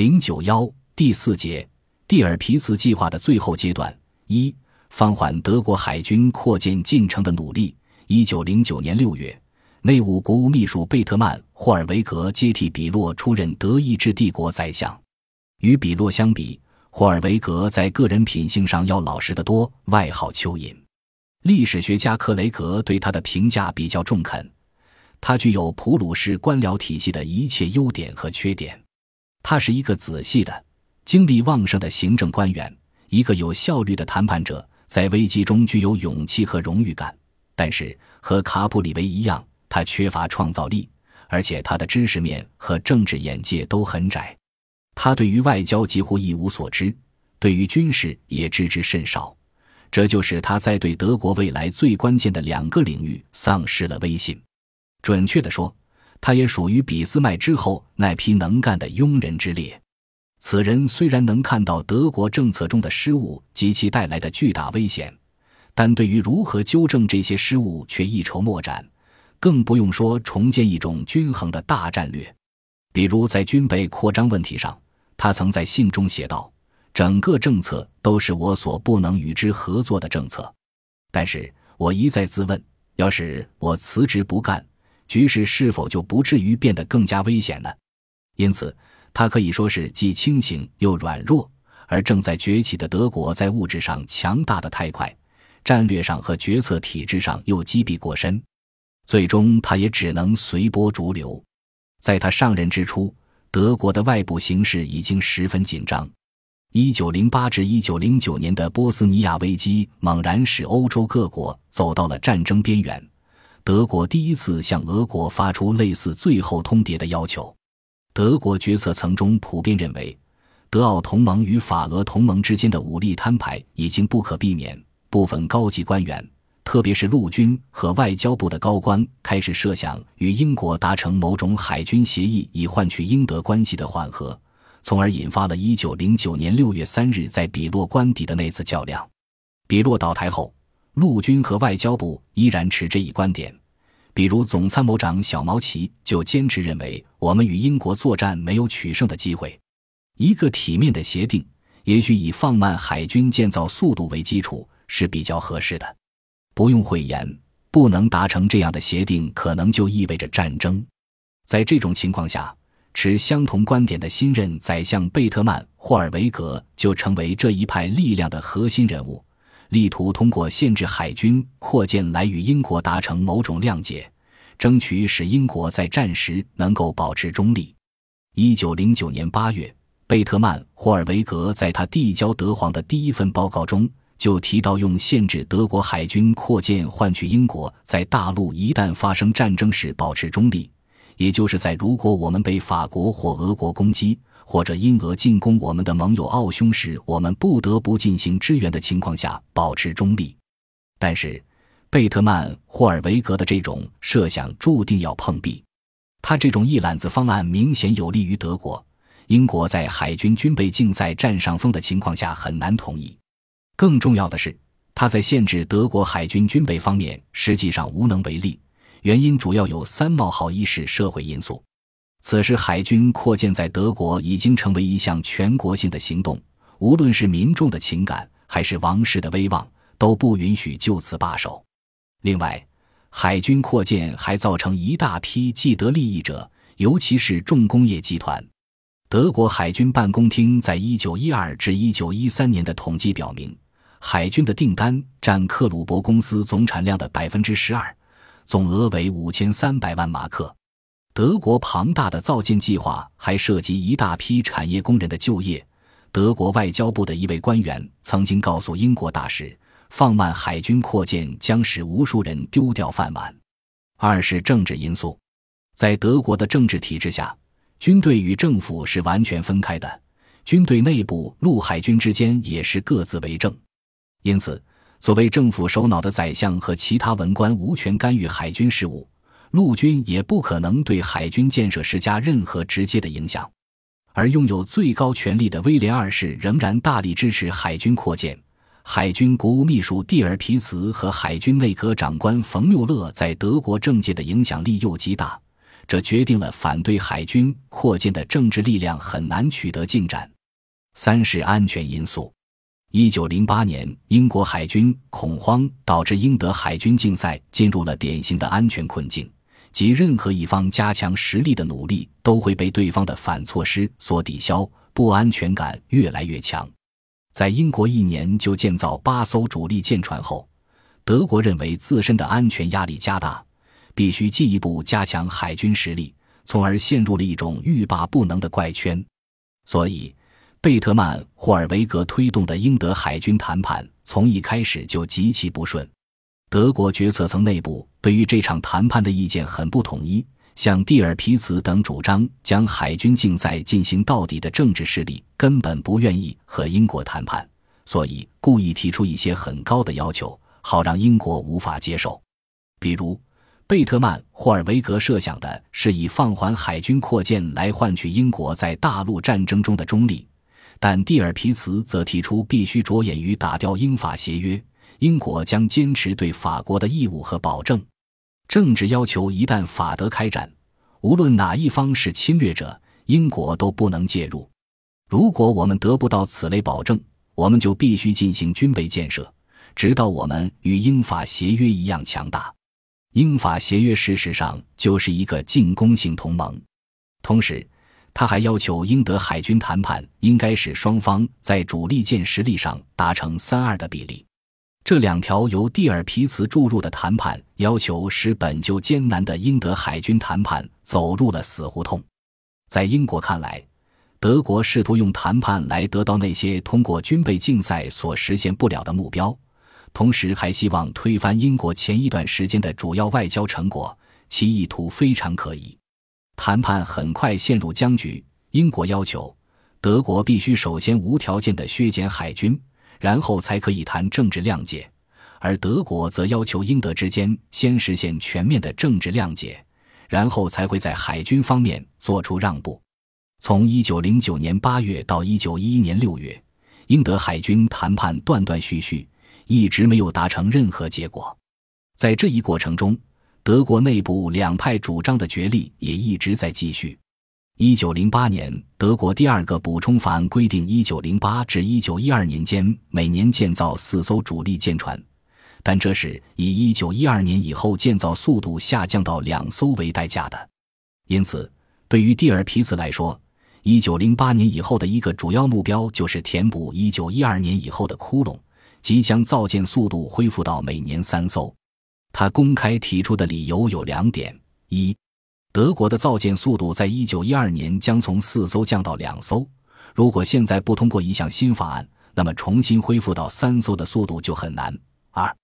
零九幺第四节，蒂尔皮茨计划的最后阶段一，放缓德国海军扩建进程的努力。一九零九年六月，内务国务秘书贝特曼·霍尔维格接替比洛出任德意志帝国宰相。与比洛相比，霍尔维格在个人品性上要老实得多，外号蚯蚓。历史学家克雷格对他的评价比较中肯，他具有普鲁士官僚体系的一切优点和缺点。他是一个仔细的、精力旺盛的行政官员，一个有效率的谈判者，在危机中具有勇气和荣誉感。但是，和卡普里维一样，他缺乏创造力，而且他的知识面和政治眼界都很窄。他对于外交几乎一无所知，对于军事也知之甚少。这就是他在对德国未来最关键的两个领域丧失了威信。准确地说，他也属于俾斯麦之后那批能干的庸人之列。此人虽然能看到德国政策中的失误及其带来的巨大危险，但对于如何纠正这些失误却一筹莫展，更不用说重建一种均衡的大战略。比如在军备扩张问题上，他曾在信中写道：“整个政策都是我所不能与之合作的政策。”但是我一再自问：要是我辞职不干，局势是否就不至于变得更加危险呢？因此，他可以说是既清醒又软弱，而正在崛起的德国在物质上强大的太快，战略上和决策体制上又积弊过深，最终他也只能随波逐流。在他上任之初，德国的外部形势已经十分紧张。一九零八至一九零九年的波斯尼亚危机猛然使欧洲各国走到了战争边缘。德国第一次向俄国发出类似最后通牒的要求。德国决策层中普遍认为，德奥同盟与法俄同盟之间的武力摊牌已经不可避免。部分高级官员，特别是陆军和外交部的高官，开始设想与英国达成某种海军协议，以换取英德关系的缓和，从而引发了一九零九年六月三日在比洛官邸的那次较量。比洛倒台后。陆军和外交部依然持这一观点，比如总参谋长小毛奇就坚持认为，我们与英国作战没有取胜的机会。一个体面的协定，也许以放慢海军建造速度为基础是比较合适的。不用讳言，不能达成这样的协定，可能就意味着战争。在这种情况下，持相同观点的新任宰相贝特曼·霍尔维格就成为这一派力量的核心人物。力图通过限制海军扩建来与英国达成某种谅解，争取使英国在战时能够保持中立。一九零九年八月，贝特曼·霍尔维格在他递交德皇的第一份报告中就提到，用限制德国海军扩建换取英国在大陆一旦发生战争时保持中立，也就是在如果我们被法国或俄国攻击。或者因俄进攻我们的盟友奥匈时，我们不得不进行支援的情况下保持中立。但是，贝特曼·霍尔维格的这种设想注定要碰壁。他这种一揽子方案明显有利于德国，英国在海军军备竞赛占上风的情况下很难同意。更重要的是，他在限制德国海军军备方面实际上无能为力，原因主要有三冒号一是社会因素。此时，海军扩建在德国已经成为一项全国性的行动，无论是民众的情感还是王室的威望，都不允许就此罢手。另外，海军扩建还造成一大批既得利益者，尤其是重工业集团。德国海军办公厅在一九一二至一九一三年的统计表明，海军的订单占克鲁伯公司总产量的百分之十二，总额为五千三百万马克。德国庞大的造舰计划还涉及一大批产业工人的就业。德国外交部的一位官员曾经告诉英国大使，放慢海军扩建将使无数人丢掉饭碗。二是政治因素，在德国的政治体制下，军队与政府是完全分开的，军队内部陆海军之间也是各自为政。因此，作为政府首脑的宰相和其他文官无权干预海军事务。陆军也不可能对海军建设施加任何直接的影响，而拥有最高权力的威廉二世仍然大力支持海军扩建。海军国务秘书蒂尔皮茨和海军内阁长官冯缪勒在德国政界的影响力又极大，这决定了反对海军扩建的政治力量很难取得进展。三是安全因素。一九零八年，英国海军恐慌导致英德海军竞赛进入了典型的安全困境，即任何一方加强实力的努力都会被对方的反措施所抵消，不安全感越来越强。在英国一年就建造八艘主力舰船后，德国认为自身的安全压力加大，必须进一步加强海军实力，从而陷入了一种欲罢不能的怪圈，所以。贝特曼·霍尔维格推动的英德海军谈判从一开始就极其不顺，德国决策层内部对于这场谈判的意见很不统一。像蒂尔皮茨等主张将海军竞赛进行到底的政治势力根本不愿意和英国谈判，所以故意提出一些很高的要求，好让英国无法接受。比如，贝特曼·霍尔维格设想的是以放缓海军扩建来换取英国在大陆战争中的中立。但蒂尔皮茨则提出，必须着眼于打掉英法协约。英国将坚持对法国的义务和保证。政治要求一旦法德开战，无论哪一方是侵略者，英国都不能介入。如果我们得不到此类保证，我们就必须进行军备建设，直到我们与英法协约一样强大。英法协约事实上就是一个进攻性同盟，同时。他还要求英德海军谈判应该使双方在主力舰实力上达成三二的比例。这两条由蒂尔皮茨注入的谈判要求，使本就艰难的英德海军谈判走入了死胡同。在英国看来，德国试图用谈判来得到那些通过军备竞赛所实现不了的目标，同时还希望推翻英国前一段时间的主要外交成果，其意图非常可疑。谈判很快陷入僵局。英国要求德国必须首先无条件的削减海军，然后才可以谈政治谅解；而德国则要求英德之间先实现全面的政治谅解，然后才会在海军方面做出让步。从1909年8月到1911年6月，英德海军谈判断断续续，一直没有达成任何结果。在这一过程中，德国内部两派主张的角力也一直在继续。一九零八年，德国第二个补充法案规定，一九零八至一九一二年间每年建造四艘主力舰船，但这是以一九一二年以后建造速度下降到两艘为代价的。因此，对于蒂尔皮茨来说，一九零八年以后的一个主要目标就是填补一九一二年以后的窟窿，即将造舰速度恢复到每年三艘。他公开提出的理由有两点：一，德国的造舰速度在一九一二年将从四艘降到两艘，如果现在不通过一项新法案，那么重新恢复到三艘的速度就很难；二，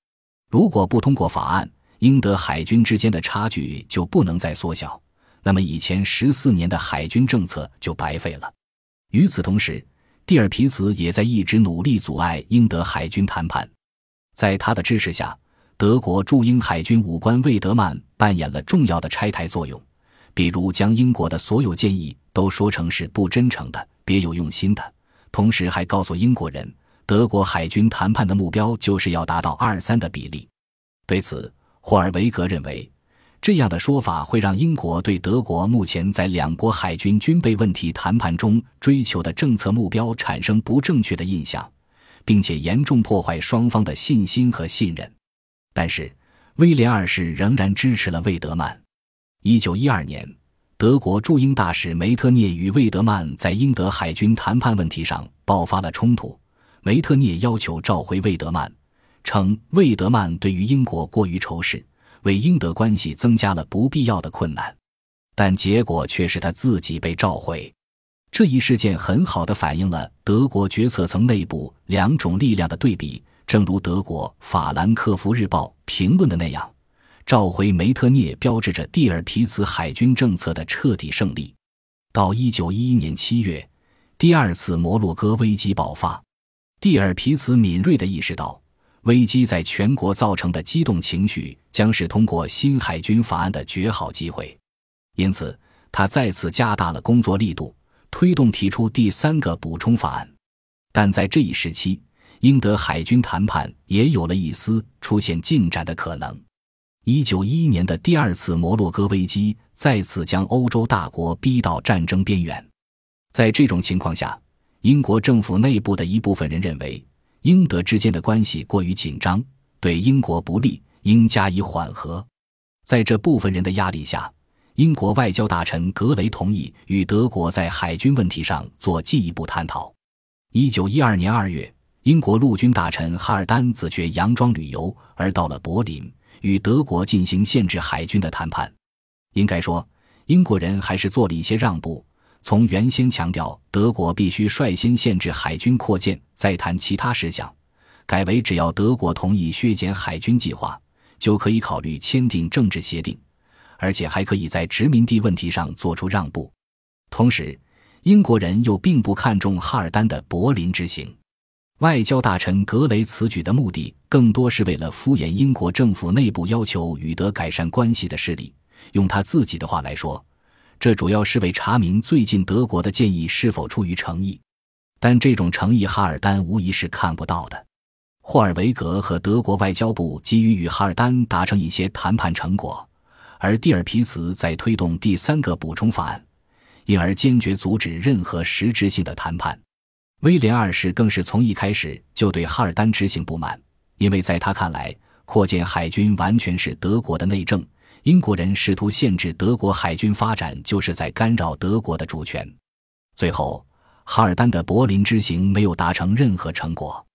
如果不通过法案，英德海军之间的差距就不能再缩小，那么以前十四年的海军政策就白费了。与此同时，蒂尔皮茨也在一直努力阻碍英德海军谈判，在他的支持下。德国驻英海军武官魏德曼扮演了重要的拆台作用，比如将英国的所有建议都说成是不真诚的、别有用心的，同时还告诉英国人，德国海军谈判的目标就是要达到二三的比例。对此，霍尔维格认为，这样的说法会让英国对德国目前在两国海军军备问题谈判中追求的政策目标产生不正确的印象，并且严重破坏双方的信心和信任。但是，威廉二世仍然支持了魏德曼。一九一二年，德国驻英大使梅特涅与魏德曼在英德海军谈判问题上爆发了冲突。梅特涅要求召回魏德曼，称魏德曼对于英国过于仇视，为英德关系增加了不必要的困难。但结果却是他自己被召回。这一事件很好的反映了德国决策层内部两种力量的对比。正如德国《法兰克福日报》评论的那样，召回梅特涅标志着蒂尔皮茨海军政策的彻底胜利。到一九一一年七月，第二次摩洛哥危机爆发，蒂尔皮茨敏锐地意识到危机在全国造成的激动情绪将是通过新海军法案的绝好机会，因此他再次加大了工作力度，推动提出第三个补充法案。但在这一时期，英德海军谈判也有了一丝出现进展的可能。一九一一年的第二次摩洛哥危机再次将欧洲大国逼到战争边缘。在这种情况下，英国政府内部的一部分人认为，英德之间的关系过于紧张，对英国不利，应加以缓和。在这部分人的压力下，英国外交大臣格雷同意与德国在海军问题上做进一步探讨。一九一二年二月，英国陆军大臣哈尔丹自觉佯装旅游而到了柏林，与德国进行限制海军的谈判。应该说，英国人还是做了一些让步，从原先强调德国必须率先限制海军扩建，再谈其他事项，改为只要德国同意削减海军计划。就可以考虑签订政治协定，而且还可以在殖民地问题上做出让步。同时，英国人又并不看重哈尔丹的柏林之行。外交大臣格雷此举的目的，更多是为了敷衍英国政府内部要求与德改善关系的势力。用他自己的话来说，这主要是为查明最近德国的建议是否出于诚意。但这种诚意，哈尔丹无疑是看不到的。霍尔维格和德国外交部急于与哈尔丹达成一些谈判成果，而蒂尔皮茨在推动第三个补充法案，因而坚决阻止任何实质性的谈判。威廉二世更是从一开始就对哈尔丹执行不满，因为在他看来，扩建海军完全是德国的内政，英国人试图限制德国海军发展，就是在干扰德国的主权。最后，哈尔丹的柏林之行没有达成任何成果。